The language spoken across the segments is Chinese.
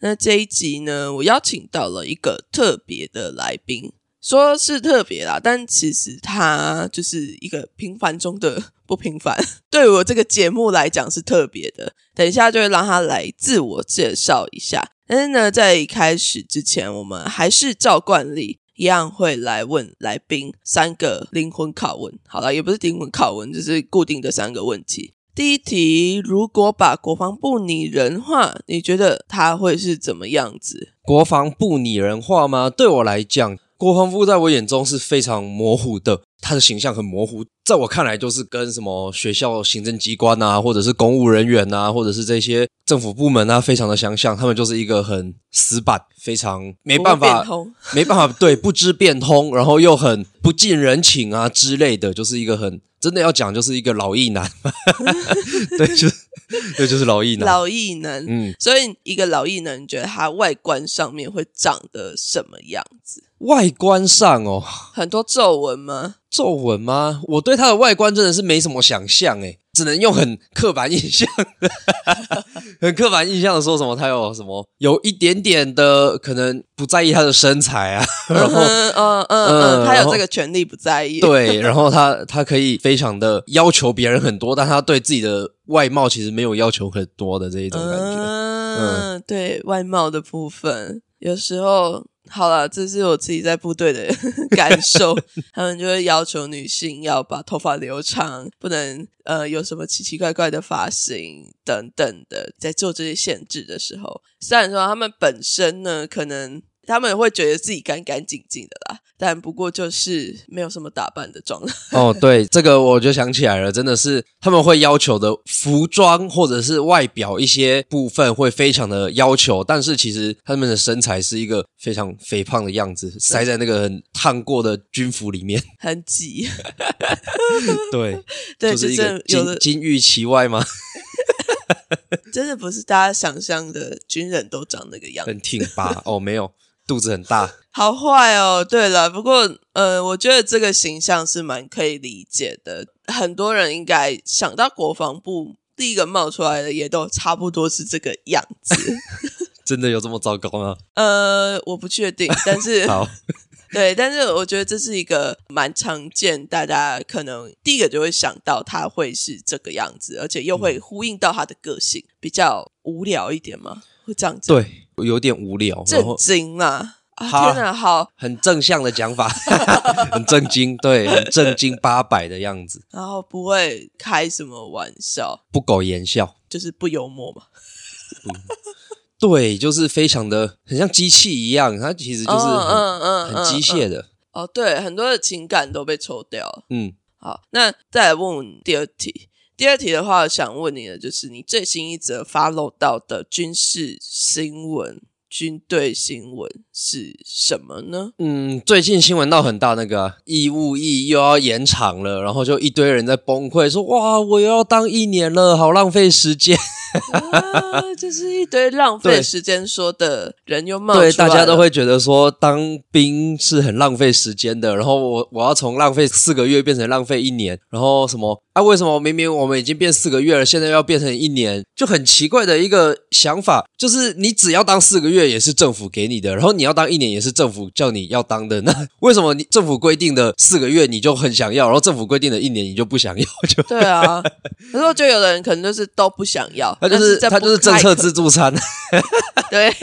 那这一集呢，我邀请到了一个特别的来宾，说是特别啦，但其实他就是一个平凡中的 不平凡。对我这个节目来讲是特别的，等一下就会让他来自我介绍一下。但是呢，在开始之前，我们还是照惯例一样会来问来宾三个灵魂拷问。好了，也不是灵魂拷问，就是固定的三个问题。第一题，如果把国防部拟人化，你觉得他会是怎么样子？国防部拟人化吗？对我来讲，国防部在我眼中是非常模糊的，他的形象很模糊，在我看来就是跟什么学校行政机关啊，或者是公务人员啊，或者是这些政府部门啊，非常的相像，他们就是一个很死板，非常没办法，没办法对不知变通，然后又很不近人情啊之类的，就是一个很。真的要讲，就是一个老艺男，对，就是对，就是老艺男，老艺男。嗯，所以一个老艺男，你觉得他外观上面会长得什么样子？外观上哦，很多皱纹吗？皱纹吗？我对他的外观真的是没什么想象诶，只能用很刻板印象，很刻板印象的说什么他有什么有一点点的可能不在意他的身材啊，然后嗯嗯嗯，他有这个权利不在意，对，然后他他可以非常的要求别人很多，但他对自己的外貌其实没有要求很多的这一种感觉，嗯，对外貌的部分有时候。好了，这是我自己在部队的 感受。他们就会要求女性要把头发留长，不能呃有什么奇奇怪怪的发型等等的。在做这些限制的时候，虽然说他们本身呢，可能。他们会觉得自己干干净净的啦，但不过就是没有什么打扮的状态。哦，对，这个我就想起来了，真的是他们会要求的服装或者是外表一些部分会非常的要求，但是其实他们的身材是一个非常肥胖的样子，塞在那个很烫过的军服里面，很挤。对，就是一个金金玉其外吗？真的不是大家想象的军人都长那个样子，很挺拔哦，没有。肚子很大，好坏哦。对了，不过呃，我觉得这个形象是蛮可以理解的。很多人应该想到国防部，第一个冒出来的也都差不多是这个样子。真的有这么糟糕吗？呃，我不确定，但是好，对，但是我觉得这是一个蛮常见，大家可能第一个就会想到他会是这个样子，而且又会呼应到他的个性，比较无聊一点嘛？会这样子？对。有点无聊，震惊啊！天哪，好，很正向的讲法，很震惊，对，很正经八百的样子。然后不会开什么玩笑，不苟言笑，就是不幽默嘛。对，就是非常的很像机器一样，它其实就是嗯嗯很机械的。哦，对，很多的情感都被抽掉了。嗯，好，那再来问第二题。第二题的话，想问你的就是你最新一则发露到的军事新闻、军队新闻是什么呢？嗯，最近新闻闹很大，那个义务役又要延长了，然后就一堆人在崩溃，说哇，我又要当一年了，好浪费时间。啊，就是一堆浪费时间说的人又冒出来，对，大家都会觉得说当兵是很浪费时间的，然后我我要从浪费四个月变成浪费一年，然后什么？啊，为什么明明我们已经变四个月了，现在要变成一年？就很奇怪的一个想法，就是你只要当四个月也是政府给你的，然后你要当一年也是政府叫你要当的，那 为什么你政府规定的四个月你就很想要，然后政府规定的一年你就不想要？就 对啊，然后就有的人可能就是都不想要。他就是他就是政策自助餐，对，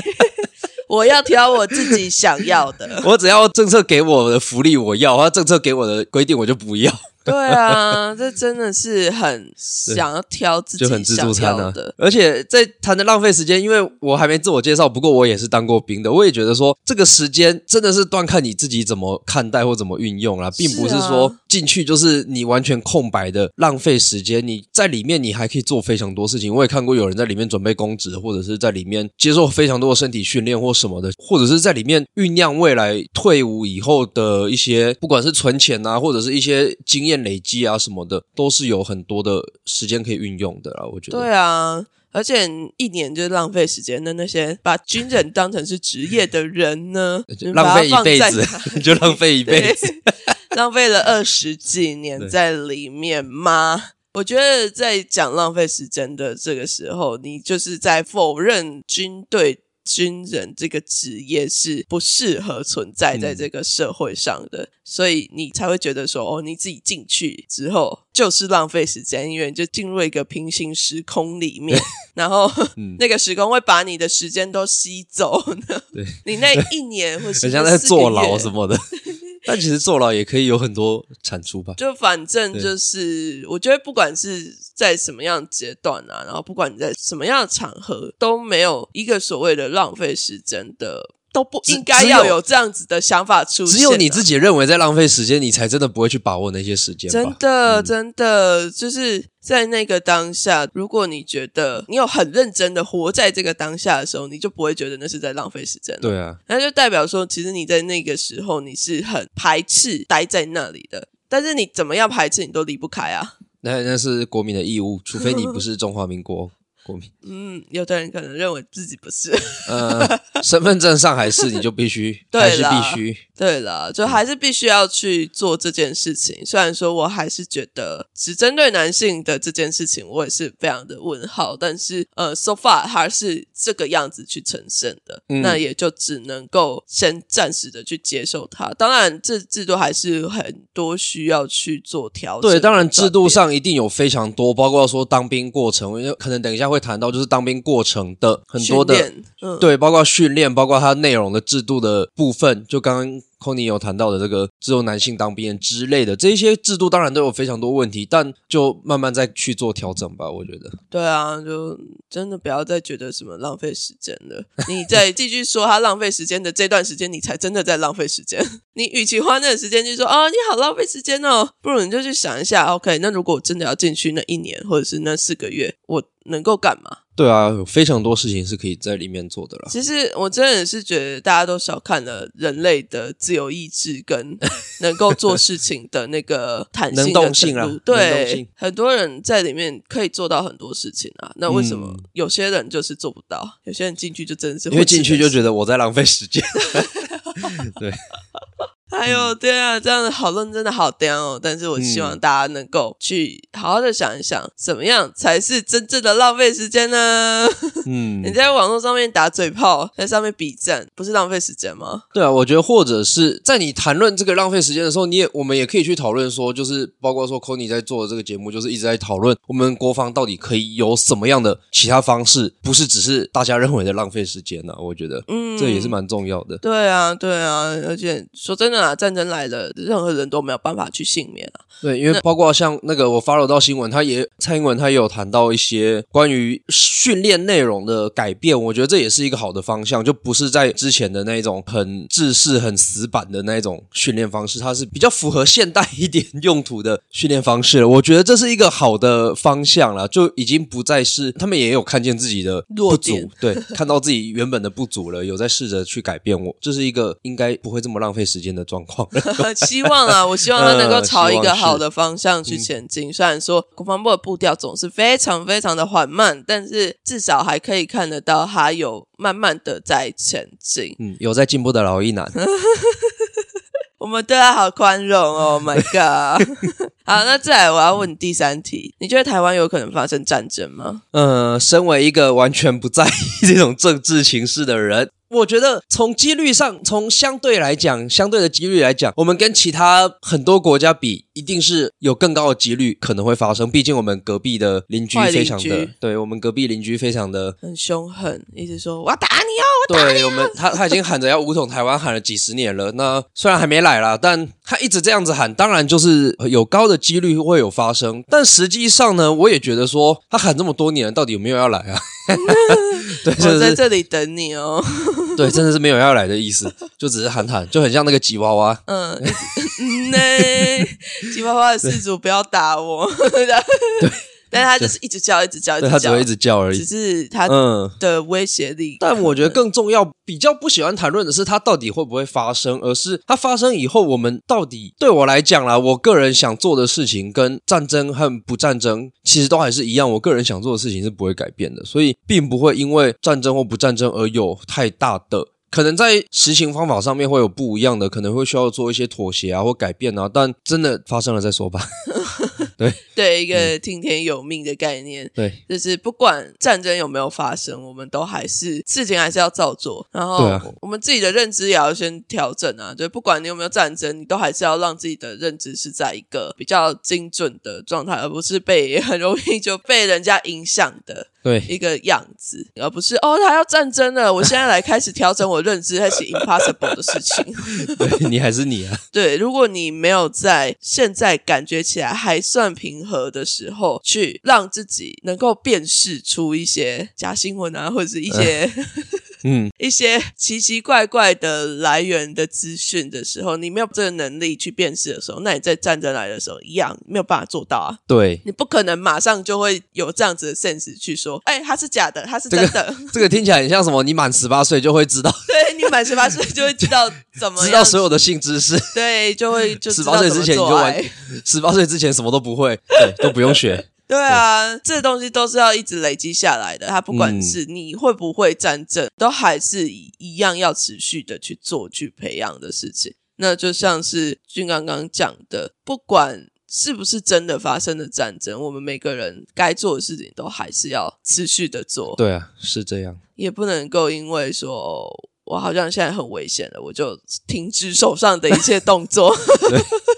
我要挑我自己想要的。我只要政策给我的福利我要，他政策给我的规定我就不要。对啊，这真的是很想要挑自己就很自助餐的。。而且在谈的浪费时间，因为我还没自我介绍，不过我也是当过兵的，我也觉得说这个时间真的是断看你自己怎么看待或怎么运用啦，并不是说进去就是你完全空白的浪费时间。你在里面你还可以做非常多事情。我也看过有人在里面准备公职，或者是在里面接受非常多的身体训练或什么的，或者是在里面酝酿未来退伍以后的一些，不管是存钱啊，或者是一些经验累积啊什么的，都是有很多的时间可以运用的啦。我觉得。对啊，而且一年就浪费时间的那些把军人当成是职业的人呢，浪费一辈子 就浪费一辈子。浪费了二十几年在里面吗？我觉得在讲浪费时间的这个时候，你就是在否认军队军人这个职业是不适合存在在这个社会上的，所以你才会觉得说，哦，你自己进去之后就是浪费时间，因为你就进入一个平行时空里面，然后、嗯 那个时空会把你的时间都吸走，对，你那一年或 是很像在坐牢。什么的。但其实坐牢也可以有很多产出吧。就反正就是，我觉得不管是在什么样的阶段啊，然后不管你在什么样的场合，都没有一个所谓的浪费时间的，都不只应该要有这样子的想法出现啊、只有你自己认为在浪费时间，你才真的不会去把握那些时间。真的，真的就是在那个当下，如果你觉得你有很认真的活在这个当下的时候，你就不会觉得那是在浪费时间了。对啊，那就代表说，其实你在那个时候你是很排斥待在那里的，但是你怎么样排斥，你都离不开啊。那那是国民的义务，除非你不是 中华民国国民。嗯，有的人可能认为自己不是。呃，身份证上还是你就必须，对还是必须。对了，就还是必须要去做这件事情。虽然说我还是觉得只针对男性的这件事情，我也是非常的问号。但是呃，so far 还是这个样子去呈现的，嗯那也就只能够先暂时的去接受它。当然，这制度还是很多需要去做调整。对，当然制度。上一定有非常多，包括说当兵过程，因为可能等一下会谈到，就是当兵过程的很多的嗯，对，包括训练，包括它内容的制度的部分，就刚刚 Kony 有谈到的这个只有男性当兵之类的，这些制度当然都有非常多问题，但就慢慢再去做调整吧，我觉得。对啊，就真的不要再觉得什么浪费时间了。你再继续说他浪费时间的这段时间，你才真的在浪费时间。你与其花那个时间去说哦，你好浪费时间哦，不如你就去想一下，OK，那如果我真的要进去那一年或者是那四个月，我能够干嘛？对啊，有非常多事情是可以在里面做的啦。其实我真的是觉得大家都小看了人类的自由意志跟 能够做事情的那个弹性的能动性啊对，很多人在里面可以做到很多事情啊。那为什么嗯有些人就是做不到？有些人进去就真的是因为进去就得，觉得我在浪费时间。对，哎呦，对啊，这样的讨论真的好颠哦。但是我希望嗯大家能够去好好的想一想，怎么样才是真正的浪费时间呢？嗯 你，在网络上面打嘴炮，在上面比战，不是浪费时间吗？对啊，我觉得或者是在你谈论这个浪费时间的时候，你也我们也可以去讨论说，就是包括说 Kony 在做的这个节目，就是一直在讨论我们国防到底可以有什么样的其他方式，不是只是大家认为的浪费时间呢、啊？我觉得嗯，这也是蛮重要的。对啊，对啊，而且说真的啊，战争来了，任何人都没有办法去幸免啊。对，因为包括像那个我 follow 到新闻，他也蔡英文他也有谈到一些关于训练内容的改变，我觉得这也是一个好的方向，就不是在之前的那种很制式、很死板的那种训练方式，它是比较符合现代一点用途的训练方式了。我觉得这是一个好的方向了，就已经不再是他们也有看见自己的不足，对，看到自己原本的不足了，有在试着去改变我，这是一个应该不会这么浪费时间的状况。希望啊，我希望他能够呃朝一个好的方向去前进。虽然说国防部的步调总是非常非常的缓慢，但是至少还可以看得到他有慢慢的在前进。嗯，有在进步的老一男。我们对他好宽容哦，Oh my god！好，那再来我要问你第三题，你觉得台湾有可能发生战争吗？呃，身为一个完全不在意这种政治情势的人，我觉得从几率上，从相对来讲，相对的几率来讲，我们跟其他很多国家比，一定是有更高的几率可能会发生。毕竟我们隔壁的邻居非常的居，对我们隔壁邻居非常的，很凶狠，一直说我要打你哦，我打你对我们他他已经喊着要武统台湾，喊了几十年了。那虽然还没来啦，但他一直这样子喊，当然就是有高的几率会有发生。但实际上呢，我也觉得说他喊这么多年，到底有没有要来啊？对，我在这里等你哦。对，真的是没有要来的意思，就只是喊喊，就很像那个吉娃娃。嗯，那 吉娃娃的事主不要打我。对，但是他就是一直叫，一直叫，一直叫，他只会一直叫而已只。是他嗯，的威胁力。但我觉得更重要，比较不喜欢谈论的是它到底会不会发生，而是它发生以后，我们到底对我来讲啦，我个人想做的事情跟战争和不战争其实都还是一样，我个人想做的事情是不会改变的，所以并不会因为战争或不战争而有太大的。可能在实行方法上面会有不一样的，可能会需要做一些妥协啊或改变啊，但真的发生了再说吧。对 对一嗯个听天由命的概念，对，就是不管战争有没有发生，我们都还是事情还是要照做。然后啊我们自己的认知也要先调整啊，就不管你有没有战争，你都还是要让自己的认知是在一个比较精准的状态，而不是被 很容易就被人家影响的对，一个样子，而不是哦，他要战争了，我现在来开始调整我认知，开始 impossible 的事情。对你还是你啊。对，如果你没有在现在感觉起来还算平和的时候，去让自己能够辨识出一些假新闻啊，或者是一些、嗯，一些奇奇怪怪的来源的资讯的时候，你没有这个能力去辨识的时候，那你在战争来的时候一样没有办法做到啊。对，你不可能马上就会有这样子的 sense 去说，哎，它是假的，它是真的。这个听起来很像什么？你满十八岁就会知道，对你满十八岁就会知道怎么 知道所有的性知识。对，就会就知十八岁之前你就完做爱。，十八岁之前什么都不会，对，都不用学。对啊，这东西都是要一直累积下来的。它不管嗯是你会不会战争，都还是一一样要持续的去做、去培养的事情。那就像是俊刚刚讲的，不管是不是真的发生的战争，我们每个人该做的事情都还是要持续的做，对啊，是这样。也不能够因为说。哦我好像现在很危险了，我就停止手上的一切动作。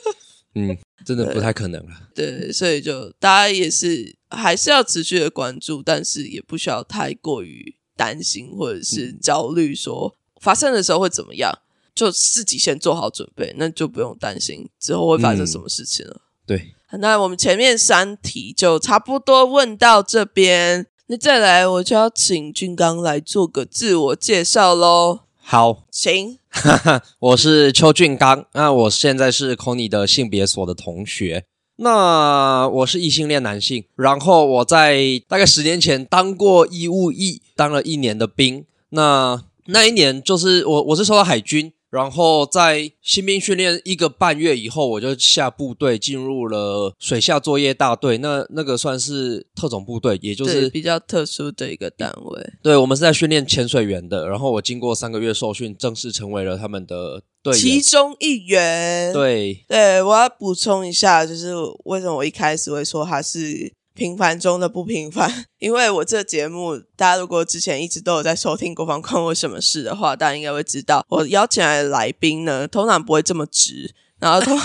嗯，真的不太可能了。对，所以就大家也是还是要持续的关注，但是也不需要太过于担心或者是焦虑，说发生的时候会怎么样，就自己先做好准备，那就不用担心之后会发生什么事情了。对，那我们前面三题就差不多问到这边，那再来我就要请俊刚来做个自我介绍喽，好，请。我是邱俊刚，那我现在是 Kony 的性别所的同学。那我是异性恋男性，然后我在大概十年前当过医务役，当了一年的兵。那那一年就是我我是收到海军，然后在新兵训练一个半月以后，我就下部队进入了水下作业大队。那那个算是特种部队，也就是比较特殊的一个单位，对我们是在训练潜水员的。然后我经过三个月受训，正式成为了他们的队其。中一员。对，对，我要补充一下，就是为什么我一开始会说他是平凡中的不平凡，因为我这节目，大家如果之前一直都有在收听《国防关我什么事》的话，大家应该会知道，我邀请来的来宾呢，通常不会这么直，然后通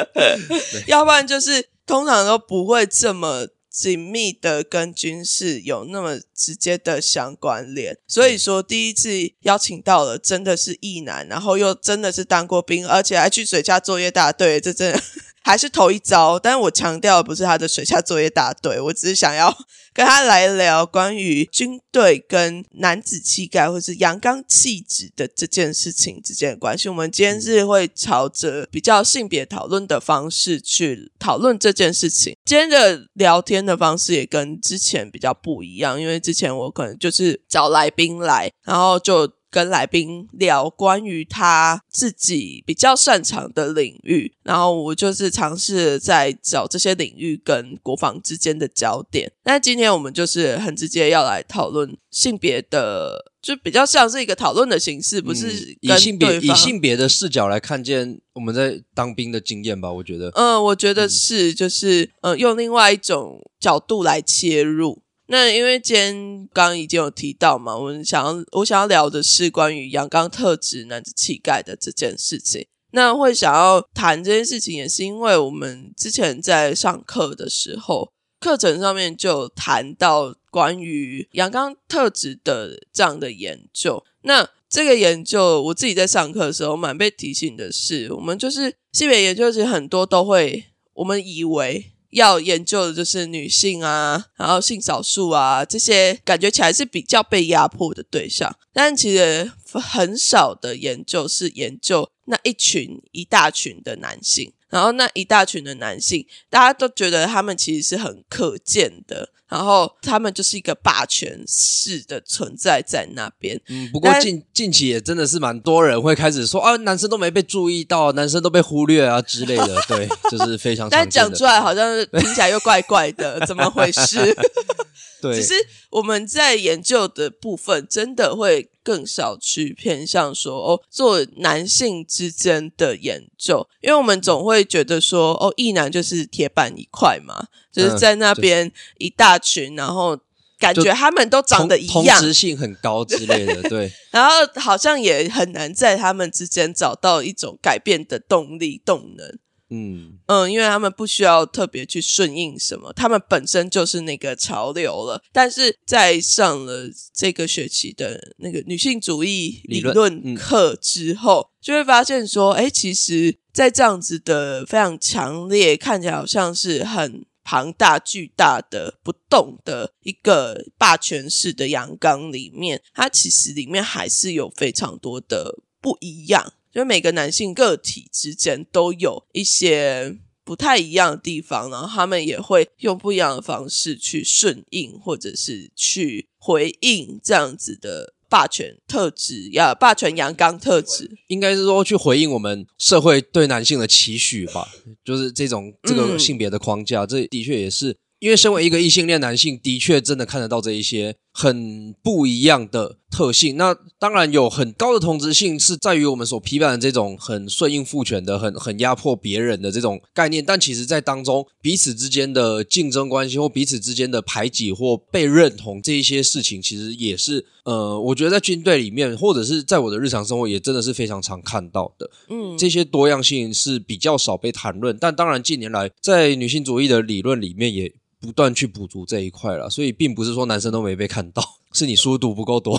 要不然就是通常都不会这么。紧密的跟军事有那么直接的相关联，所以说第一次邀请到了真的是意男，然后又真的是当过兵，而且还去水下作业大队，这真的还是头一遭。但是我强调不是他的水下作业大队，我只是想要跟他来聊关于军队跟男子气概或是阳刚气质的这件事情之间的关系。我们今天是会朝着比较性别讨论的方式去讨论这件事情。今天的聊天的方式也跟之前比较不一样，因为之前我可能就是找来宾来，然后就跟来宾聊关于他自己比较擅长的领域，然后我就是尝试在找这些领域跟国防之间的焦点。那今天我们就是很直接要来讨论性别的，就比较像是一个讨论的形式，不是嗯以性别以性别的视角来看见我们在当兵的经验吧，我觉得。嗯，我觉得是，就是嗯，用另外一种角度来切入。那因为今天刚刚已经有提到嘛，我们想要我想要聊的是关于阳刚特质、男子气概的这件事情。那会想要谈这件事情，也是因为我们之前在上课的时候，课程上面就谈到关于阳刚特质的这样的研究。那这个研究，我自己在上课的时候蛮被提醒的是，我们就是性别研究，其实很多都会，我们以为要研究的就是女性啊，然后性少数啊这些，感觉起来是比较被压迫的对象，但其实很少的研究是研究那一群一大群的男性。然后那一大群的男性，大家都觉得他们其实是很可见的，然后他们就是一个霸权式的存在在那边。嗯，不过近近期也真的是蛮多人会开始说啊，男生都没被注意到，男生都被忽略啊之类的，对，就是非常但。讲出来好像是听起来又怪怪的，怎么回事？对，只是我们在研究的部分，真的会更少去偏向说哦，做男性之间的研究，因为我们总会觉得说哦，异男就是铁板一块嘛，就是在那边一大群，然后感觉他们都长得一样，同质性很高之类的，对，然后好像也很难在他们之间找到一种改变的动力动能。嗯，嗯，因为他们不需要特别去顺应什么，他们本身就是那个潮流了。但是在上了这个学期的那个女性主义理理论课之后，就会发现说，哎，其实，在这样子的非常强烈，看起来好像是很庞大、巨大的、不动的一个霸权式的阳刚里面，它其实里面还是有非常多的不一样。就每个男性个体之间都有一些不太一样的地方，然后他们也会用不一样的方式去顺应，或者是去回应这样子的霸权特质呀，霸权阳刚特质。应该是说去回应我们社会对男性的期许吧，就是这种这个嗯性别的框架，这的确也是因为身为一个异性恋男性，的确真的看得到这一些很不一样的特性。那当然有很高的同质性，是在于我们所批判的这种很顺应父权的、很很压迫别人的这种概念。但其实，在当中彼此之间的竞争关系或彼此之间的排挤或被认同这一些事情，其实也是呃，我觉得在军队里面，或者是在我的日常生活，也真的是非常常看到的。嗯，这些多样性是比较少被谈论，但当然近年来在女性主义的理论里面也不断去补足这一块了，所以并不是说男生都没被看到，是你书读不够多。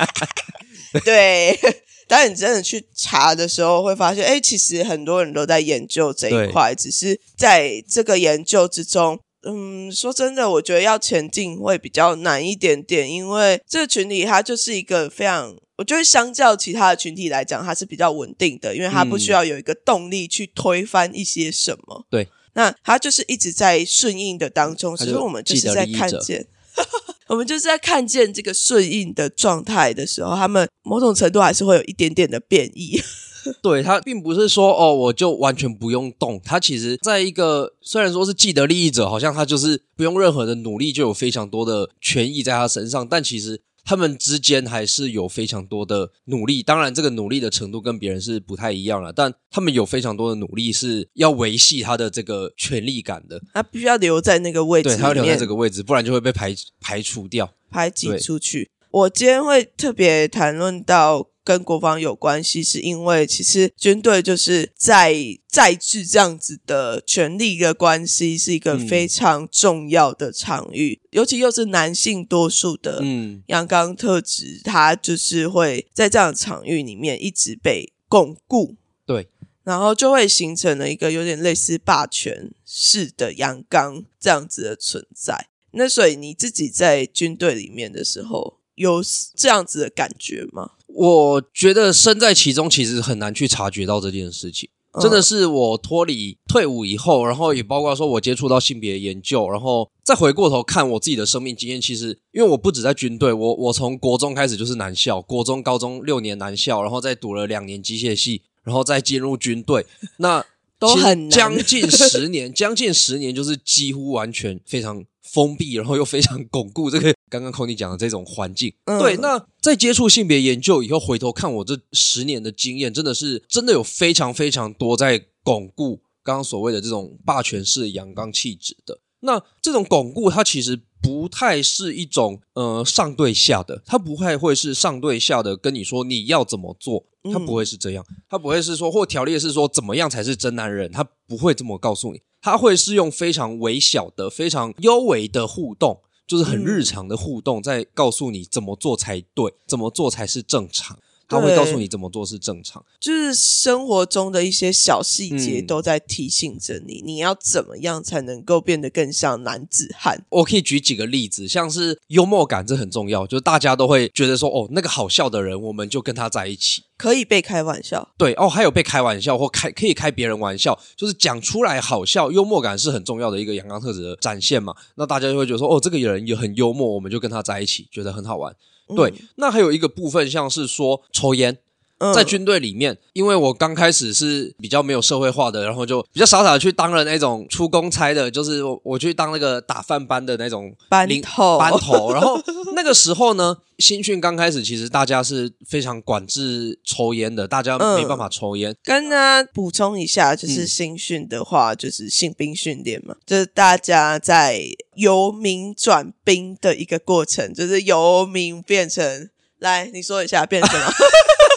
对。当你真的去查的时候，会发现，哎，其实很多人都在研究这一块，只是在这个研究之中，嗯，说真的，我觉得要前进会比较难一点点，因为这个群体它就是一个非常，我觉得相较其他的群体来讲，它是比较稳定的，因为它不需要有一个动力去推翻一些什么。对，那他就是一直在顺应的当中，所以我们就是在看见。我们就是在看见这个顺应的状态的时候，他们某种程度还是会有一点点的变异。对他并不是说哦，我就完全不用动。他其实在一个虽然说是既得利益者，好像他就是不用任何的努力就有非常多的权益在他身上，但其实他们之间还是有非常多的努力。当然，这个努力的程度跟别人是不太一样了，但他们有非常多的努力是要维系他的这个权利感的。他必须要留在那个位置对，他要留在面这个位置，不然就会被排排除掉。排挤出去。我今天会特别谈论到跟国防有关系，是因为其实军队就是在在制这样子的权力的关系，是一个嗯非常重要的场域，尤其又是男性多数的嗯，阳刚特质，他就是会在这样的场域里面一直被巩固。对，然后就会形成了一个有点类似霸权式的阳刚这样子的存在。那所以你自己在军队里面的时候，有这样子的感觉吗？我觉得身在其中，其实很难去察觉到这件事情。真的是我脱离退伍以后，然后也包括说我接触到性别研究，然后再回过头看我自己的生命经验，其实因为我不止在军队，我我从国中开始就是男校，国中、高中六年男校，然后再读了两年机械系，然后再进入军队，那都很将近十年，将近十年就是几乎完全非常封闭，然后又非常巩固这个刚刚 Conny 讲的这种环境。嗯对，那在接触性别研究以后，回头看我这十年的经验，真的是真的有非常非常多在巩固刚刚所谓的这种霸权式阳刚气质的。那这种巩固，它其实不太是一种呃上对下的，它不太会是上对下的跟你说你要怎么做，它不会是这样，它不会是说或条例是说怎么样才是真男人，它不会这么告诉你，它会是用非常微小的、非常幽微的互动，就是很日常的互动，在告诉你怎么做才对，怎么做才是正常。他会告诉你怎么做是正常。就是生活中的一些小细节嗯都在提醒着你，你要怎么样才能够变得更像男子汉。我可以举几个例子，像是幽默感，这很重要，就是大家都会觉得说，哦，那个好笑的人，我们就跟他在一起。可以被开玩笑，对哦，还有被开玩笑或开可以开别人玩笑，就是讲出来好笑，幽默感是很重要的一个阳刚特质的展现嘛。那大家就会觉得说，哦，这个人也很幽默，我们就跟他在一起，觉得很好玩。对，那还有一个部分像是说抽烟，嗯在军队里面，因为我刚开始是比较没有社会化的，然后就比较傻傻的去当了那种出公差的，就是我我去当那个打饭班的那种班头班头。然后那个时候呢，新训刚开始，其实大家是非常管制抽烟的，大家嗯没办法抽烟。跟大家补充一下，就是嗯新训的话，就是新兵训练嘛，就是大家在由民转兵的一个过程，就是由民变成。来，你说一下变成什么？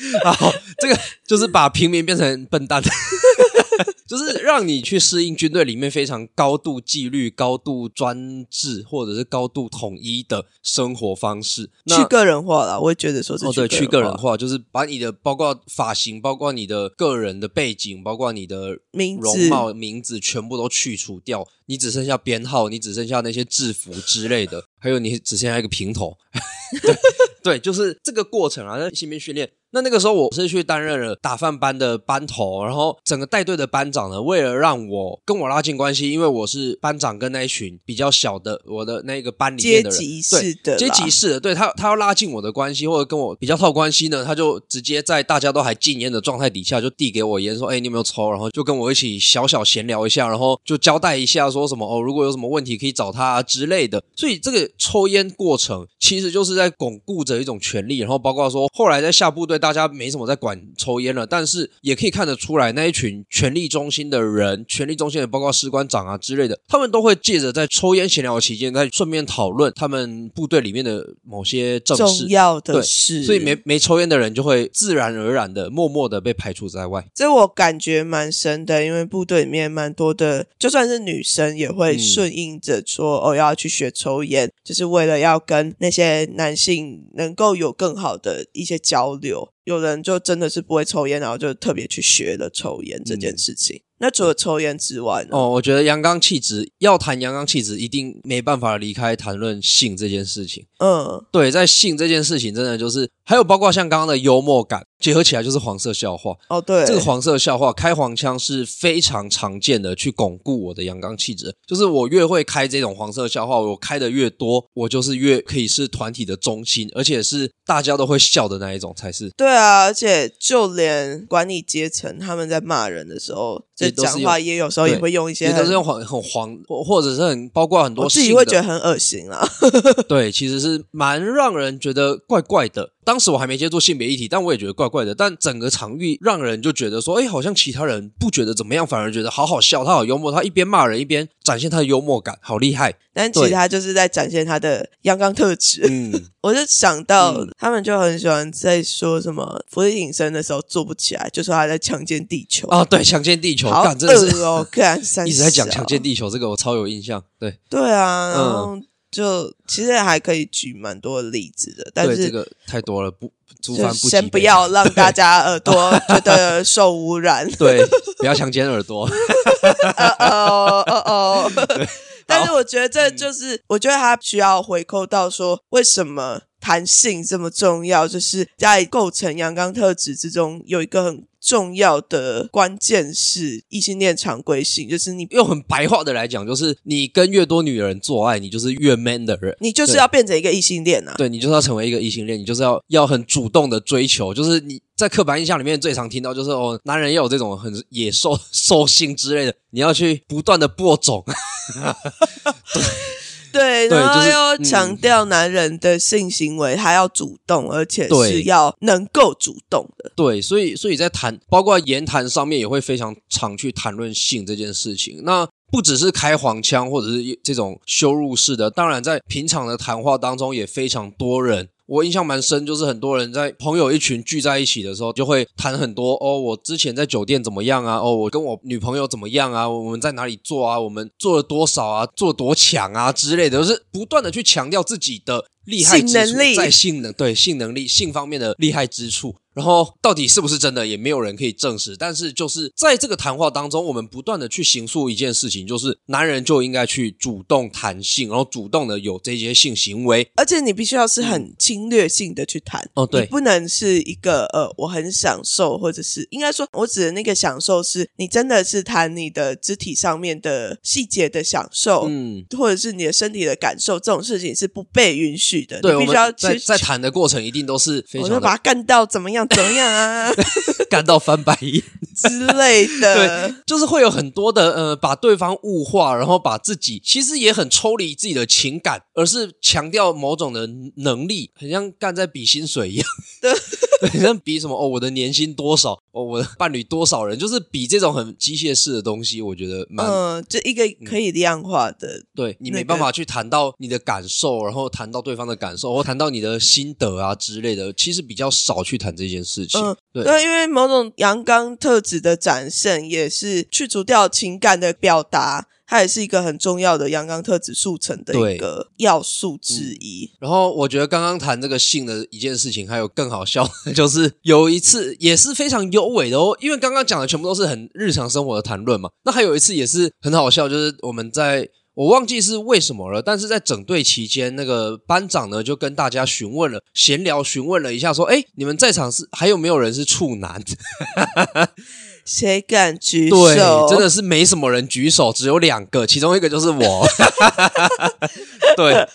然后这个就是把平民变成笨蛋，就是让你去适应军队里面非常高度纪律、高度专制或者是高度统一的生活方式。那去个人化了，我也觉得说是哦，对，去个人化，就是把你的包括发型，包括你的个人的背景，包括你的名字容貌、名字，全部都去除掉，你只剩下编号，你只剩下那些制服之类的，还有你只剩下一个平头。对对，就是这个过程啊，那新兵训练。那那个时候我是去担任了打饭班的班头，然后整个带队的班长呢，为了让我跟我拉近关系，因为我是班长跟那一群比较小的我的那个班里面的人，级对式的，阶级式的，对他，他要拉近我的关系，或者跟我比较套关系呢，他就直接在大家都还禁烟的状态底下，就递给我烟，说：“哎、你有没有抽？”然后就跟我一起小小闲聊一下，然后就交代一下，说什么哦，如果有什么问题可以找他、啊、之类的。所以这个抽烟过程其实就是在巩固着一种权利，然后包括说后来在下部队，大家没什么在管抽烟了，但是也可以看得出来，那一群权力中心的人，权力中心的包括士官长啊之类的，他们都会借着在抽烟闲聊的期间，再顺便讨论他们部队里面的某些正事重。要的事，所以没没抽烟的人就会自然而然的、默默的被排除在外。这我感觉蛮深的，因为部队里面蛮多的，就算是女生也会嗯顺应着说、哦要去学抽烟，就是为了要跟那些男性能够有更好的一些交流。有人就真的是不会抽烟，然后就特别去学了抽烟这件事情。那除了抽烟之外哦，我觉得阳刚气质要谈阳刚气质，一定没办法离开谈论性这件事情。嗯，对，在性这件事情，真的就是还有包括像刚刚的幽默感结合起来，就是黄色笑话。哦对，这个黄色笑话开黄腔是非常常见的，去巩固我的阳刚气质。就是我越会开这种黄色笑话，我开的越多，我就是越可以是团体的中心，而且是大家都会笑的那一种才是。对啊，而且就连管理阶层他们在骂人的时候，这也都是讲话也有时候也会用一些很也都是用黄很黄，或或者是很包括很多我自己会觉得很恶心啊。对，其实是蛮让人觉得怪怪的。当时我还没接触性别议题，但我也觉得怪怪的。但整个场域让人就觉得说，哎，好像其他人不觉得怎么样，反而觉得好好笑，他好幽默，他一边骂人一边展现他的幽默感，好厉害。但其实他就是在展现他的阳刚特质。嗯，我就想到、嗯他们就很喜欢在说什么伏地挺身的时候做不起来，就说他在强奸地球。啊，对，强奸地球，好干真的是恶哦，干三 一直在讲小强奸地球，这个我超有印象。对，对啊，然嗯后就其实还可以举蛮多例子的，但，是这个太多了，不，先。不要让大家耳朵 觉得受污染。对，不要强奸耳朵。呃哦哦 哦。但是我觉得这就是，我觉得他需要回扣到说，为什么谈性这么重要，就是在构成阳刚特质之中有一个很重要的关键是异性恋常规性，就是你用很白话的来讲，就是你跟越多女人做爱，你就是越 man 的人。你就是要变成一个异性恋啊！对你就是要成为一个异性恋，你就是要要很主动的追求，就是你在刻板印象里面最常听到就是哦，男人要有这种很野兽 兽性之类的，你要去不断的播种。对，然后就是又嗯强调男人的性行为他要主动，而且是要能够主动的。对，所以所以在谈，包括言谈上面也会非常常去谈论性这件事情。那不只是开黄腔或者是这种羞辱式的，当然在平常的谈话当中也非常多人。我印象蛮深，就是很多人在朋友一群聚在一起的时候，就会谈很多哦，我之前在酒店怎么样啊？哦，我跟我女朋友怎么样啊？我们在哪里做啊？我们做了多少啊？做多强啊之类的，就是不断的去强调自己的厉害之处，性能力在性能对性能力性方面的厉害之处。然后到底是不是真的，也没有人可以证实。但是就是在这个谈话当中，我们不断的去形塑一件事情，就是男人就应该去主动谈性，然后主动的有这些性行为。而且你必须要是很侵略性的去谈，哦对你不能是一个呃，我很享受，或者是应该说，我指的那个享受是你真的是谈你的肢体上面的细节的享受，嗯，或者是你的身体的感受，这种事情是不被允许的，对，我必须要去们在在谈的过程一定都是非常的我就把他干到怎么样怎么样啊 干到翻白眼。之类的对。，就是会有很多的呃，把对方物化，然后把自己其实也很抽离自己的情感，而是强调某种的能力，很像干在比薪水一样。对对，很 像比什么哦，我的年薪多少，哦，我的伴侣多少人，就是比这种很机械式的东西，我觉得蛮、嗯，这一个可以量化的，对你没办法去谈到你的感受，然后谈到对方的感受，或谈到你的心得啊之类的，其实比较少去谈这件事情。嗯对对，因为某种阳刚特质的展现，也是去除掉情感的表达，它也是一个很重要的阳刚特质速成的一个要素之一。然后我觉得刚刚谈这个性的一件事情，还有更好笑的，就是有一次也是非常优美的哦，因为刚刚讲的全部都是很日常生活的谈论嘛。那还有一次也是很好笑，就是我们在我忘记是为什么了，但是在整队期间，那个班长呢就跟大家询问了，闲聊询问了一下，说：“哎，你们在场是还有没有人是处男？” 谁敢举对手？，真的是没什么人举手，只有两个，其中一个就是我。对，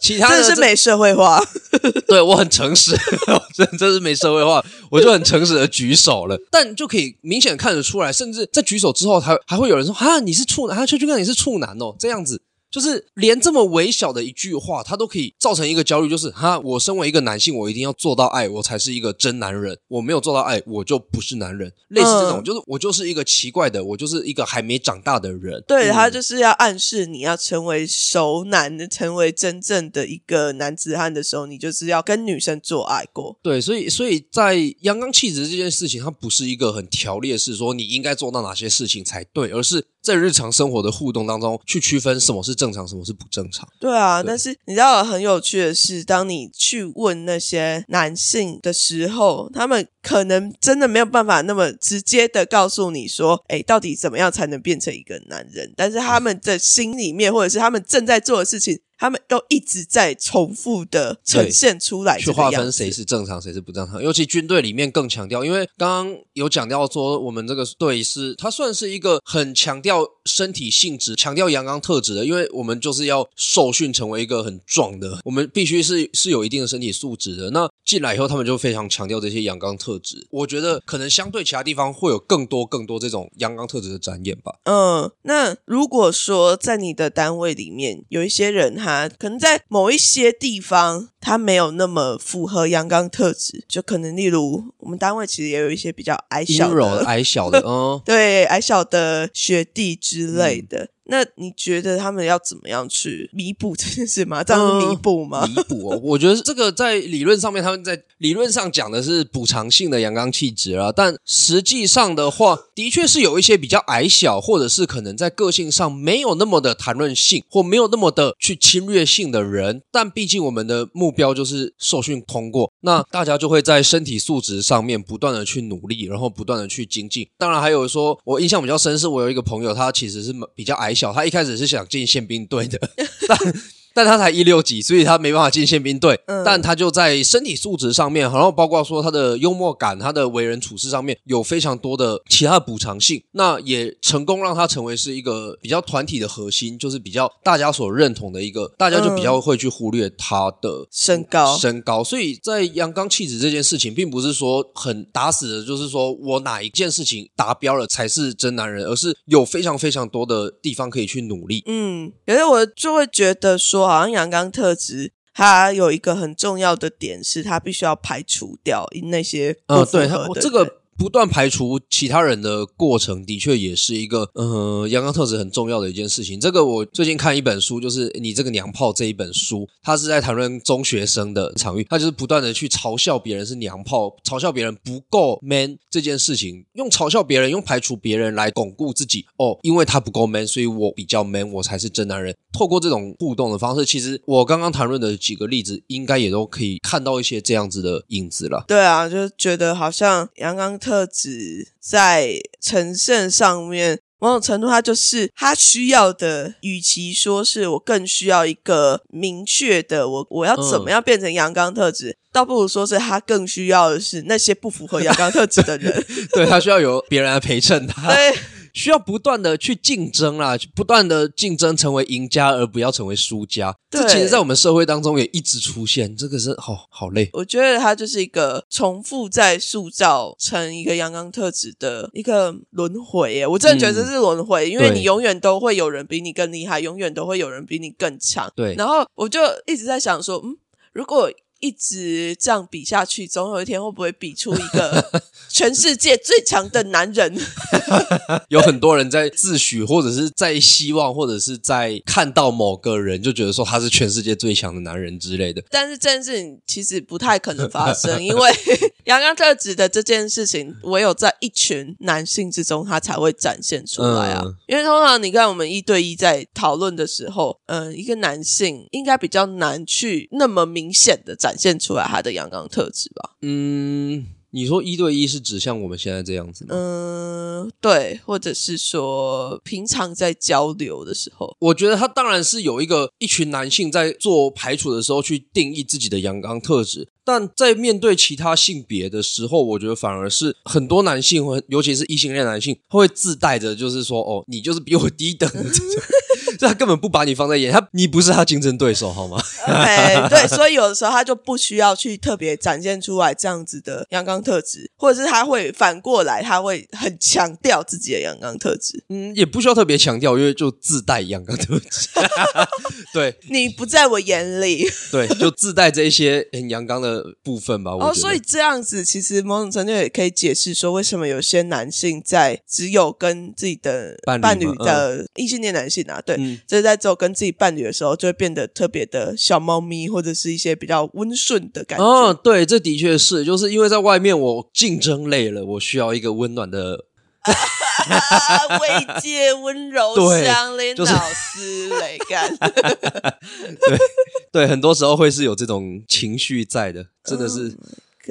其他的是没社会化。对我很诚实，真真是没社会化，我就很诚实的举手了。但就可以明显看得出来，甚至在举手之后，还还会有人说：“哈，你是处男，哈，邱君刚你是处男哦。”这样子，就是连这么微小的一句话，他都可以造成一个焦虑，就是哈，我身为一个男性，我一定要做到爱，我才是一个真男人。我没有做到爱，我就不是男人。类似这种，嗯就是我就是一个奇怪的，我就是一个还没长大的人。对，嗯他就是要暗示你要成为熟男，成为真正的一个男子汉的时候，你就是要跟女生做爱过。对，所以所以在阳刚气质这件事情，它不是一个很条列式说你应该做到哪些事情才对，而是在日常生活的互动当中去区分什么是正常，什么是不正常。对啊，对但是你知道很有趣的是，当你去问那些男性的时候，他们可能真的没有办法那么直接的告诉你说，哎，到底怎么样才能变成一个男人？但是他们的心里面，或者是他们正在做的事情，他们都一直在重复的呈现出来去划分谁是正常，谁是不正常。尤其军队里面更强调，因为刚刚有讲到说，我们这个队是它算是一个很强调身体性质、强调阳刚特质的，因为我们就是要受训成为一个很壮的，我们必须是是有一定的身体素质的。那进来以后，他们就非常强调这些阳刚特质。我觉得可能相对其他地方会有更多更多这种阳刚特质的展演吧。嗯，那如果说在你的单位里面有一些人，哈可能在某一些地方他没有那么符合阳刚特质，就可能例如我们单位其实也有一些比较矮小阴柔的，矮小的，嗯。对矮小的学弟之类的。那你觉得他们要怎么样去弥补这件事吗？这样弥补吗？弥补哦，我觉得这个在理论上面，他们在理论上讲的是补偿性的阳刚气质啊，但实际上的话，的确是有一些比较矮小，或者是可能在个性上没有那么的谈论性，或没有那么的去侵略性的人。但毕竟我们的目标就是受训通过，那大家就会在身体素质上面不断的去努力，然后不断的去精进。当然还有说，我印象比较深是我有一个朋友，他其实是比较矮小，他一开始是想进宪兵队的，但但他才一六几，所以他没办法进宪兵队。嗯但他就在身体素质上面，然后包括说他的幽默感、他的为人处事上面有非常多的其他的补偿性。那也成功让他成为是一个比较团体的核心，就是比较大家所认同的一个，大家就比较会去忽略他的身高身高。所以在阳刚气质这件事情，并不是说很打死的，就是说我哪一件事情达标了才是真男人，而是有非常非常多的地方可以去努力。嗯，可是我就会觉得说，好像阳刚特质。它有一个很重要的点是，它必须要排除掉那些不呃，对，这个人不断排除其他人的过程，的确也是一个呃阳刚特质很重要的一件事情。这个我最近看一本书，就是《你这个娘炮》这一本书，他是在谈论中学生的场域，他就是不断的去嘲笑别人是娘炮，嘲笑别人不够 man 这件事情，用嘲笑别人，用排除别人来巩固自己。哦，因为他不够 man，所以我比较 man，我才是真男人。透过这种互动的方式，其实我刚刚谈论的几个例子，应该也都可以看到一些这样子的影子了。对啊，就觉得好像阳刚特质在呈现上面，某种程度它就是他需要的，与其说是我更需要一个明确的我我要怎么样变成阳刚特质，倒不如说是他更需要的是那些不符合阳刚特质的人。对他需要有别人来陪衬他，对，需要不断的去竞争啦，不断的竞争成为赢家，而不要成为输家。对这其实，在我们社会当中也一直出现，这个是好好累。我觉得它就是一个重复在塑造成一个阳刚特质的一个轮回耶。我真的觉得这是轮回，因为你永远都会有人比你更厉害，永远都会有人比你更强。对然后我就一直在想说，嗯，如果一直这样比下去，总有一天会不会比出一个全世界最强的男人？有很多人在自诩，或者是在希望，或者是在看到某个人，就觉得说他是全世界最强的男人之类的。但是这件事情其实不太可能发生，因为阳刚特质的这件事情，唯有在一群男性之中，他才会展现出来啊。嗯因为通常你看我们一对一在讨论的时候，嗯、一个男性应该比较难去那么明显的展现出来他的阳刚特质吧。嗯，你说一对一是指像我们现在这样子吗？嗯，对，或者是说平常在交流的时候，我觉得他当然是有一个一群男性在做排除的时候去定义自己的阳刚特质，但在面对其他性别的时候，我觉得反而是很多男性会，尤其是异性恋男性，会自带着就是说，哦，你就是比我低等的这种，这他根本不把你放在眼，他你不是他竞争对手，好吗？OK，对，所以有的时候他就不需要去特别展现出来这样子的阳刚特质，或者是他会反过来，他会很强调自己的阳刚特质。嗯，也不需要特别强调，因为就自带阳刚特质，对 你不在我眼里对，就自带这一些很阳刚的部分吧。哦，所以这样子其实某种程度也可以解释说，为什么有些男性在只有跟自己的伴侣伴侣的异性恋男性啊，对，嗯就是在只有跟自己伴侣的时候，就会变得特别的小猫咪，或者是一些比较温顺的感觉。哦，对，这的确是，就是因为在外面我竞争累了，我需要一个温暖的啊，慰藉、温柔、对乡邻就是老师来干。对，很多时候会是有这种情绪在的，真的是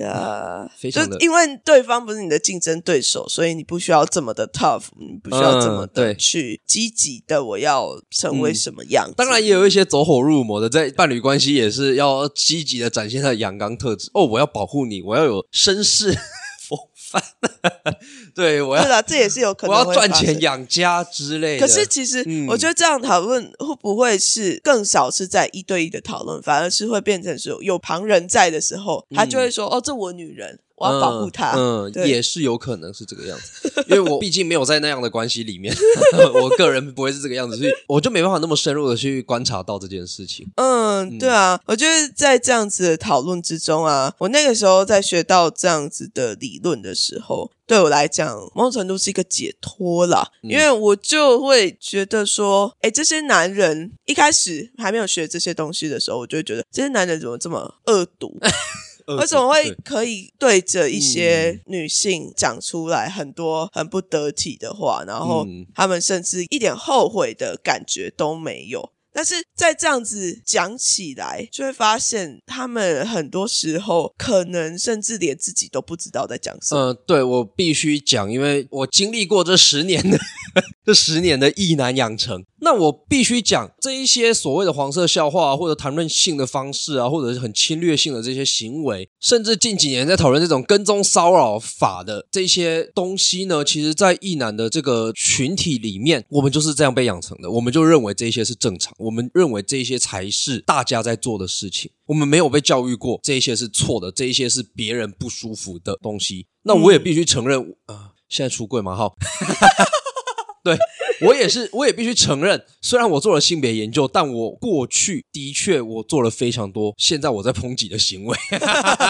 啊，非常的就因为对方不是你的竞争对手，所以你不需要这么的 tough，你不需要这么嗯对的去积极的我要成为什么样子。当然也有一些走火入魔的，在伴侣关系也是要积极的展现他的阳刚特质。哦，我要保护你，我要有绅士对我要对啊，这也是有可能我要赚钱。养家之类的。可是其实嗯我觉得这样讨论会不会是更少是在一对一的讨论，反而是会变成是有有旁人在的时候，他就会说：“哦，这我女人，我要保护他。嗯，嗯也是有可能是这个样子，因为我 毕竟没有在那样的关系里面，我个人不会是这个样子，所以我就没办法那么深入的去观察到这件事情。嗯，对啊，我觉得在这样子的讨论之中啊，我那个时候在学到这样子的理论的时候，对我来讲，某种程度是一个解脱啦，嗯因为我就会觉得说，哎，这些男人一开始还没有学这些东西的时候，我就会觉得这些男人怎么这么恶毒？为什么会可以对着一些女性讲出来很多很不得体的话，然后嗯他们甚至一点后悔的感觉都没有？但是在这样子讲起来，就会发现他们很多时候可能甚至连自己都不知道在讲什么。嗯、对我必须讲，因为我经历过这十年的 这十年的意难养成。那我必须讲这一些所谓的黄色笑话，或者谈论性的方式啊，或者是很侵略性的这些行为，甚至近几年在讨论这种跟踪骚扰法的这些东西呢，其实，在异男的这个群体里面，我们就是这样被养成的，我们就认为这些是正常，我们认为这些才是大家在做的事情，我们没有被教育过这一些是错的，这一些是别人不舒服的东西。那我也必须承认，啊、现在出柜嘛，哈。对我也是，我也必须承认，虽然我做了性别研究，但我过去的确我做了非常多现在我在抨击的行为，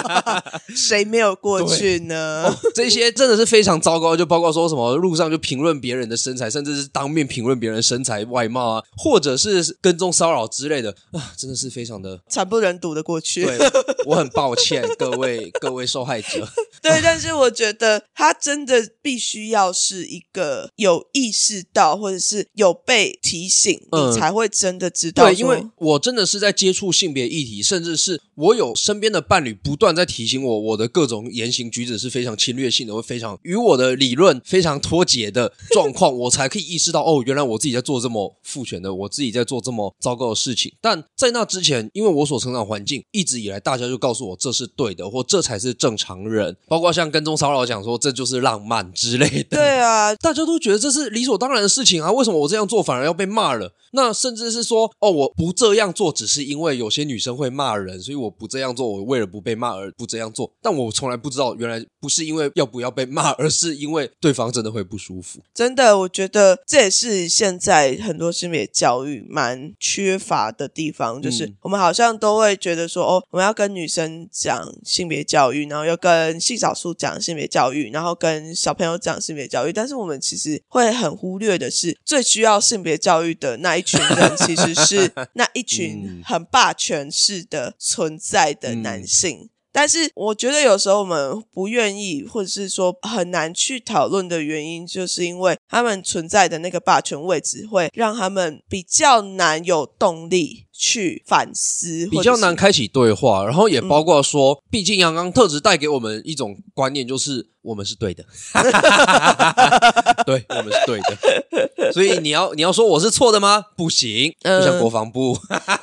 谁没有过去呢？这些真的是非常糟糕，就包括说什么路上就评论别人的身材，甚至是当面评论别人身材外貌啊，或者是跟踪骚扰之类的啊，真的是非常的。惨不忍睹的过去。对，我很抱歉各位各位受害者。对，但是我觉得他真的必须要是一个有意识到，或者是有被提醒，嗯你才会真的知道。对，因为我真的是在接触性别议题，甚至是我有身边的伴侣不断在提醒我，我的各种言行举止是非常侵略性的，会非常与我的理论非常脱节的状况，我才可以意识到，哦，原来我自己在做这么父权的，我自己在做这么糟糕的事情。但在那之前，因为我所成长环境一直以来，大家就告诉我这是对的，或这才是正常人，包括像跟踪骚扰讲说这就是浪漫之类的。对啊，大家都觉得这是理所当然的事情啊，为什么我这样做反而要被骂了？那甚至是说，哦，我不这样做，只是因为有些女生会骂人，所以我不这样做，我为了不被骂而不这样做。但我从来不知道，原来不是因为要不要被骂，而是因为对方真的会不舒服。真的，我觉得这也是现在很多性别教育蛮缺乏的地方，就是嗯我们好像都会觉得说，哦，我们要跟女生讲性别教育，然后要跟性少数讲性别教育，然后跟小朋友讲性别教育，但是我们其实会很忽略的是，最需要性别教育的那一群人，其实是那一群嗯很霸权式的存在的嗯男性。但是我觉得有时候我们不愿意，或者是说很难去讨论的原因，就是因为他们存在的那个霸权位置，会让他们比较难有动力去反思，比较难。开启对话，然后也包括说，毕竟阳刚特质带给我们一种观念，就是我们是对的，对，我们是对的。所以你要你要说我是错的吗？不行，就像嗯国防部，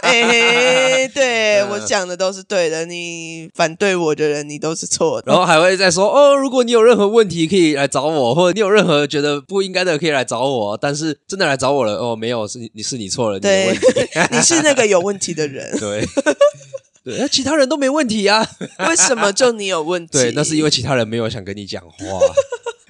哎，对 嗯我讲的都是对的，你反对我的人，你都是错的。然后还会再说哦，如果你有任何问题可以来找我，或者你有任何觉得不应该的可以来找我，但是真的来找我了哦，没有是你是你错了，对问题，你是那个有问题的人，对对，那其他人都没问题啊，为什么就你有问 题？对，那是因为其他人没有想跟你讲话，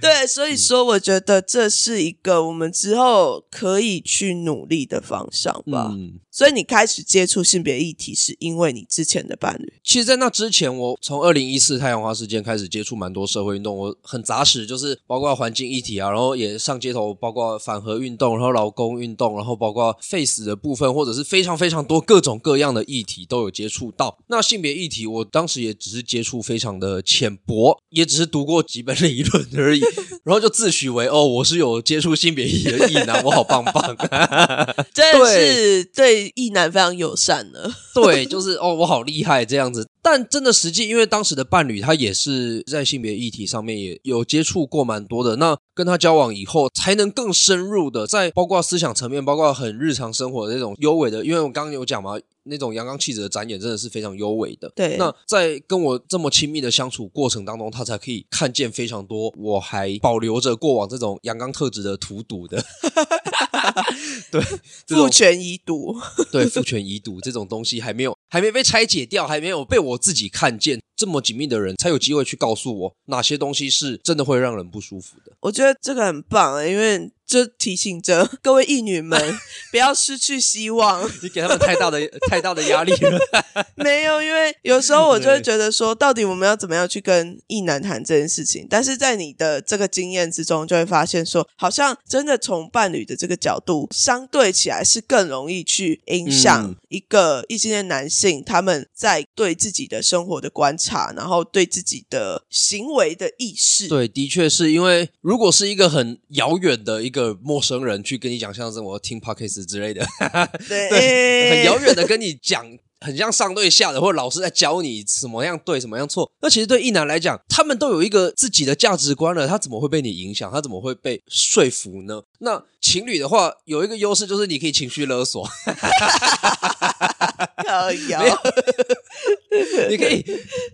对，所以说我觉得这是一个我们之后可以去努力的方向吧。嗯。所以你开始接触性别议题，是因为你之前的伴侣。其实，在那之前，我从二零一四太阳花事件开始接触蛮多社会运动，我很扎实，就是包括环境议题啊，然后也上街头，包括反核运动，然后劳工运动，然后包括 face 的部分，或者是非常非常多各种各样的议题都有接触到。那性别议题，我当时也只是接触非常的浅薄，也只是读过几本理论而已，然后就自诩为哦，我是有接触性别议题的异男，我好棒棒。真的是对异男非常友善的。对，就是哦，我好厉害这样子。但真的实际，因为当时的伴侣他也是在性别议题上面也有接触过蛮多的，那跟他交往以后，才能更深入的在包括思想层面，包括很日常生活的那种优美的，因为我刚刚有讲嘛。那种阳刚气质的展演真的是非常优美的。对那在跟我这么亲密的相处过程当中，他才可以看见非常多我还保留着过往这种阳刚特质的荼毒的。对，父权遗毒，对父权遗毒这种东西还没有还没被拆解掉，还没有被我我自己看见。这么紧密的人才有机会去告诉我哪些东西是真的会让人不舒服的。我觉得这个很棒、因为这提醒着各位异女们 不要失去希望。你给他们太大的 太大的压力了。没有，因为有时候我就会觉得说，到底我们要怎么样去跟异男谈这件事情？但是在你的这个经验之中，就会发现说，好像真的从伴侣的这个角度，相对起来是更容易去影响嗯一个异性恋男性他们在对自己的生活的观察，然后对自己的行为的意识。对，的确是因为如果是一个很遥远的一个陌生人去跟你讲，相声我听 podcast 之类的，对对，很遥远。远的跟你讲。很像上对下的，或者老师在教你什么样对，什么样错。那其实对一男来讲，他们都有一个自己的价值观了，他怎么会被你影响？他怎么会被说服呢？那情侣的话，有一个优势就是你可以情绪勒索。可以 你可以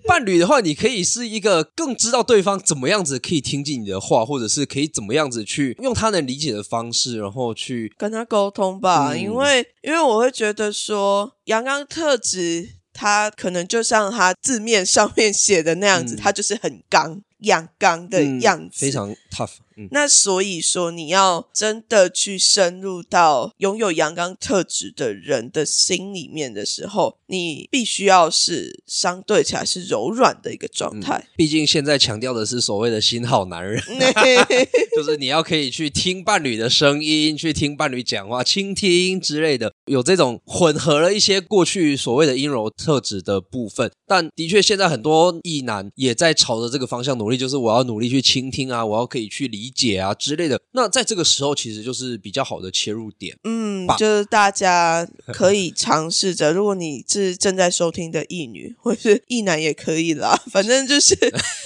伴侣的话，你可以是一个更知道对方怎么样子可以听进你的话，或者是可以怎么样子去用他能理解的方式，然后去跟他沟通吧。嗯因为因为我会觉得说，阳刚特质，他可能就像他字面上面写的那样子，嗯它就是很刚、阳刚的嗯样子，非常 tough。嗯，那所以说，你要真的去深入到拥有阳刚特质的人的心里面的时候，你必须要是相对起来是柔软的一个状态。毕竟现在强调的是所谓的新好男人，就是你要可以去听伴侣的声音，去听伴侣讲话，倾听之类的，有这种混合了一些过去所谓的阴柔特质的部分。但的确，现在很多异男也在朝着这个方向努力，就是我要努力去倾听啊，我要可以去理解啊之类的。那在这个时候，其实就是比较好的切入点。嗯，就是大家可以尝试着，如果你是正在收听的异女或是异男也可以啦，反正就是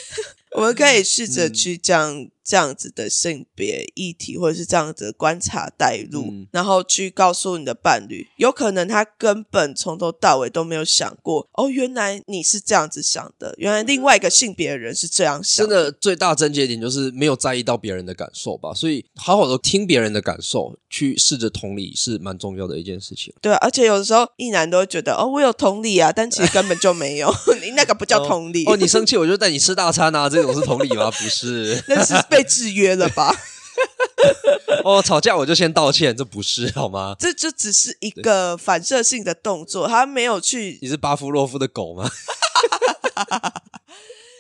我们可以试着嗯去将这样子的性别议题，或者是这样子的观察带入，嗯然后去告诉你的伴侣，有可能他根本从头到尾都没有想过，哦，原来你是这样子想的，原来另外一个性别的人是这样想真的最大症结点就是没有在意到别人的感受吧，所以好好的听别人的感受，去试着同理是蛮重要的一件事情。对啊，而且有的时候异男都会觉得，哦，我有同理啊，但其实根本就没有，你那个不叫同理，哦，你生气我就带你吃大餐啊，这种是同理吗？不是。那是被制约了吧？哦，吵架我就先道歉，这不是 好吗？这就只是一个反射性的动作，他没有去，你是巴夫洛夫的狗吗？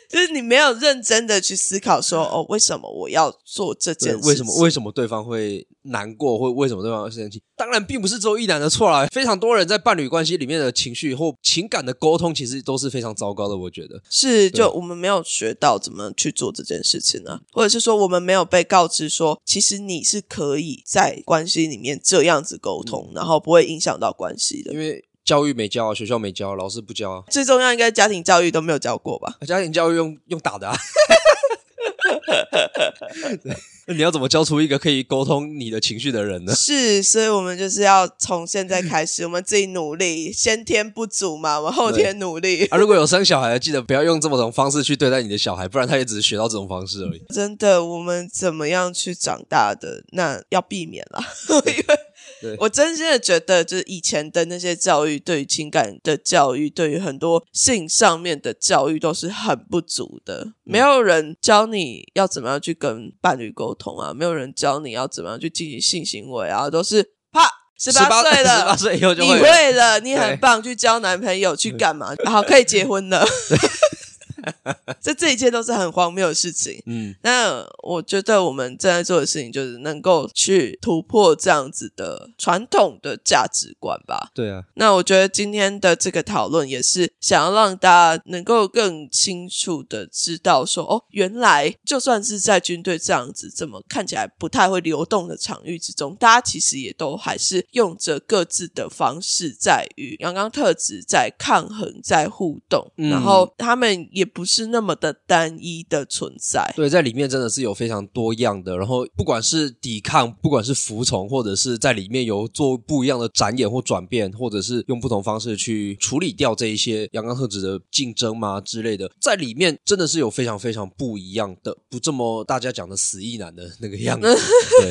就是你没有认真的去思考说，哦，为什么我要做这件对，事？为什么为什么对方会难过，或为什么对方会生气？当然，并不是只有一男的错啦，非常多人在伴侣关系里面的情绪或情感的沟通，其实都是非常糟糕的。我觉得，是就我们没有学到怎么去做这件事情呢、或者是说我们没有被告知说，其实你是可以在关系里面这样子沟通，然后不会影响到关系的因。为教育没教啊，学校没教，老师不教啊，最重要应该家庭教育都没有教过吧？家庭教育用用打的啊。那你要怎么教出一个可以沟通你的情绪的人呢？是，所以我们就是要从现在开始，我们自己努力，先天不足嘛，我们后天努力。啊，如果有生小孩的，记得不要用这么种方式去对待你的小孩，不然他也只是学到这种方式而已。真的，我们怎么样去长大的，那要避免啦。因为对我真心的觉得，就是以前的那些教育，对于情感的教育，对于很多性上面的教育，都是很不足的。没有人教你要怎么样去跟伴侣沟通啊，没有人教你要怎么样去进行性行为啊，都是啪十八岁了，十八岁以后就你会了会了，你很棒，去交男朋友去干嘛？好，可以结婚了。这这一切都是很荒谬的事情。嗯，那我觉得我们正在做的事情，就是能够去突破这样子的传统的价值观吧。对啊，那我觉得今天的这个讨论也是想要让大家能够更清楚的知道说，哦，原来就算是在军队这样子这么看起来不太会流动的场域之中，大家其实也都还是用着各自的方式在与阳刚特质在抗衡、在互动，嗯然后他们也不是那么的单一的存在。对，在里面真的是有非常多样的，然后不管是抵抗，不管是服从，或者是在里面有做不一样的展演或转变，或者是用不同方式去处理掉这一些阳刚特质的竞争嘛之类的，在里面真的是有非常非常不一样的，不这么大家讲的死意男的那个样子。对，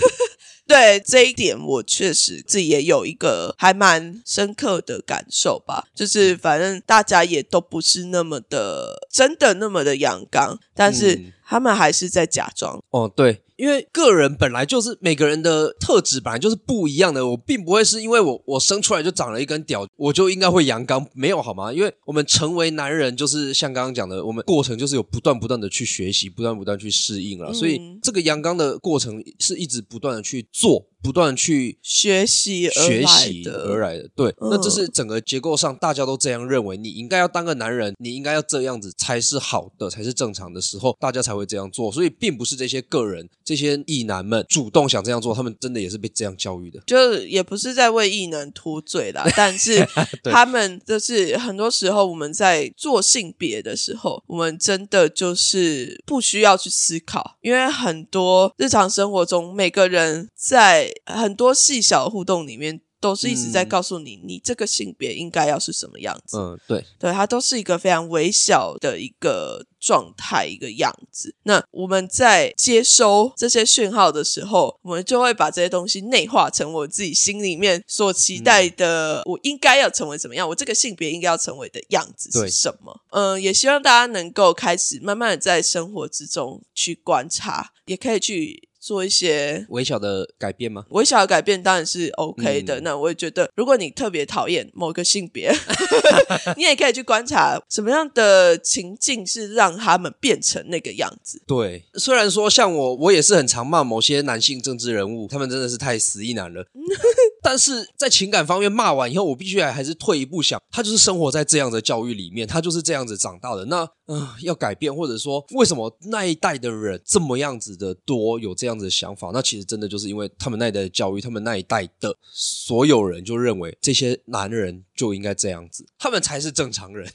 对这一点，我确实自己也有一个还蛮深刻的感受吧。就是反正大家也都不是那么的真的那么的阳刚，但是嗯他们还是在假装。哦，对，因为个人本来就是每个人的特质本来就是不一样的，我并不会是因为我我生出来就长了一根屌，我就应该会阳刚，没有好吗？因为我们成为男人，就是像刚刚讲的，我们过程就是有不断不断的去学习，不断不断去适应了，嗯所以这个阳刚的过程是一直不断的去做，不断地去学习而来学习的而来的，对，嗯。那这是整个结构上大家都这样认为，你应该要当个男人，你应该要这样子才是好的，才是正常的时候，大家才会这样做，所以并不是这些个人这些异男们主动想这样做，他们真的也是被这样教育的。就也不是在为异能脱罪啦，但是他们就是很多时候我们在做性别的时候，我们真的就是不需要去思考，因为很多日常生活中每个人在很多细小互动里面。都是一直在告诉你，你这个性别应该要是什么样子。嗯，对，对，它都是一个非常微小的一个状态，一个样子。那我们在接收这些讯号的时候，我们就会把这些东西内化成我自己心里面所期待的，我应该要成为怎么样，我这个性别应该要成为的样子是什么？嗯，也希望大家能够开始慢慢的在生活之中去观察，也可以去。做一些微小的改变吗？微小的改变当然是 OK 的。那我也觉得，如果你特别讨厌某个性别，你也可以去观察什么样的情境是让他们变成那个样子。对，虽然说像我，我也是很常骂某些男性政治人物，他们真的是太死意男了。但是在情感方面骂完以后，我必须还还是退一步想，他就是生活在这样的教育里面，他就是这样子长大的。那嗯，要改变，或者说为什么那一代的人这么样子的多，有这样子的想法？那其实真的就是因为他们那一代的教育，他们那一代的所有人就认为这些男人就应该这样子，他们才是正常人，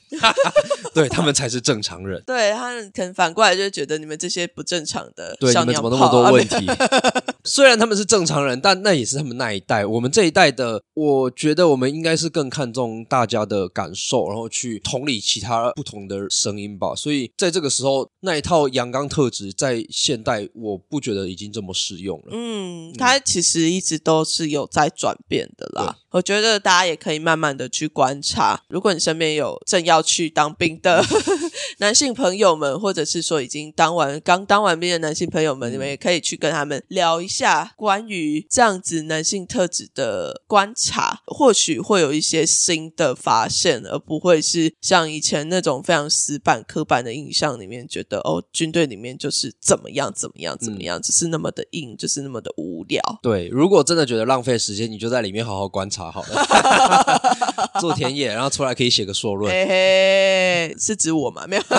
对他们才是正常人。对他们可能反过来就觉得你们这些不正常的，对你们怎么那么多问题？虽然他们是正常人，但那也是他们那一代。我们这一代的，我觉得我们应该是更看重大家的感受，然后去同理其他不同的声音。吧，所以在这个时候，那一套阳刚特质在现代，我不觉得已经这么适用了。嗯，它其实一直都是有在转变的啦。我觉得大家也可以慢慢的去观察，如果你身边有正要去当兵的 男性朋友们，或者是说已经当完刚当完兵的男性朋友们，你们也可以去跟他们聊一下关于这样子男性特质的观察，或许会有一些新的发现，而不会是像以前那种非常死板。刻板的印象里面，觉得哦，军队里面就是怎么样怎么样怎么样，只是那么的硬，就是那么的无聊。对，如果真的觉得浪费时间，你就在里面好好观察好了，做田野，然后出来可以写个硕论。嘿嘿，是指我吗？没有。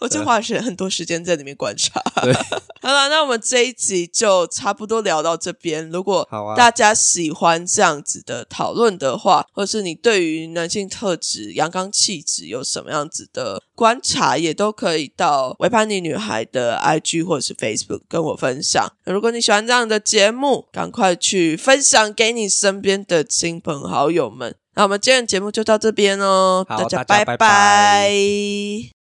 我就花是很多时间在里面观察。好了，那我们这一集就差不多聊到这边。如果大家喜欢这样子的讨论的话，或是你对于男性特质、阳刚气质有什么样子的观察，也都可以到维叛逆女孩的 IG 或者是 Facebook 跟我分享。如果你喜欢这样的节目，赶快去分享给你身边的亲朋好友们。那我们今天的节目就到这边哦，大家拜拜。